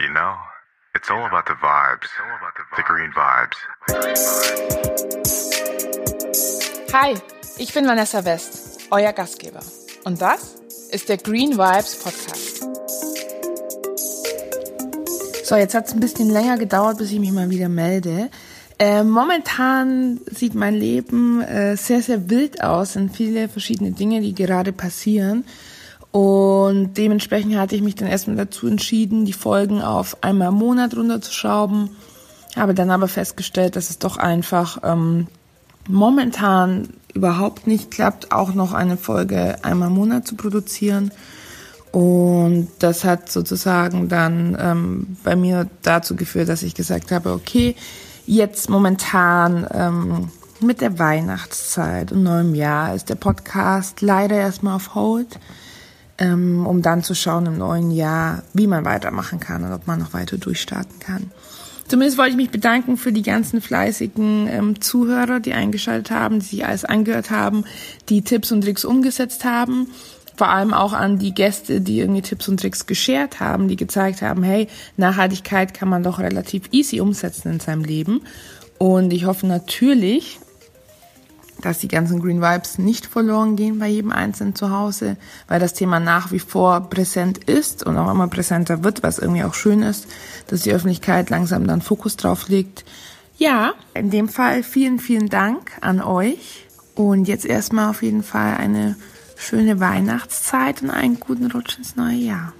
You know, it's all about the vibes. The green vibes. Hi, ich bin Vanessa West, euer Gastgeber. Und das ist der Green Vibes Podcast. So, jetzt hat es ein bisschen länger gedauert, bis ich mich mal wieder melde. Äh, momentan sieht mein Leben äh, sehr, sehr wild aus. Es sind viele verschiedene Dinge, die gerade passieren. Und dementsprechend hatte ich mich dann erstmal dazu entschieden, die Folgen auf einmal im Monat runterzuschrauben. Habe dann aber festgestellt, dass es doch einfach ähm, momentan überhaupt nicht klappt, auch noch eine Folge einmal im Monat zu produzieren. Und das hat sozusagen dann ähm, bei mir dazu geführt, dass ich gesagt habe, okay, jetzt momentan ähm, mit der Weihnachtszeit und neuem Jahr ist der Podcast leider erstmal auf Hold ähm, um dann zu schauen im neuen Jahr, wie man weitermachen kann und ob man noch weiter durchstarten kann. Zumindest wollte ich mich bedanken für die ganzen fleißigen ähm, Zuhörer, die eingeschaltet haben, die sich alles angehört haben, die Tipps und Tricks umgesetzt haben. Vor allem auch an die Gäste, die irgendwie Tipps und Tricks geshared haben, die gezeigt haben, hey, Nachhaltigkeit kann man doch relativ easy umsetzen in seinem Leben. Und ich hoffe natürlich, dass die ganzen Green Vibes nicht verloren gehen bei jedem Einzelnen zu Hause, weil das Thema nach wie vor präsent ist und auch immer präsenter wird, was irgendwie auch schön ist, dass die Öffentlichkeit langsam dann Fokus drauf legt. Ja, in dem Fall vielen, vielen Dank an euch und jetzt erstmal auf jeden Fall eine schöne Weihnachtszeit und einen guten Rutsch ins neue Jahr.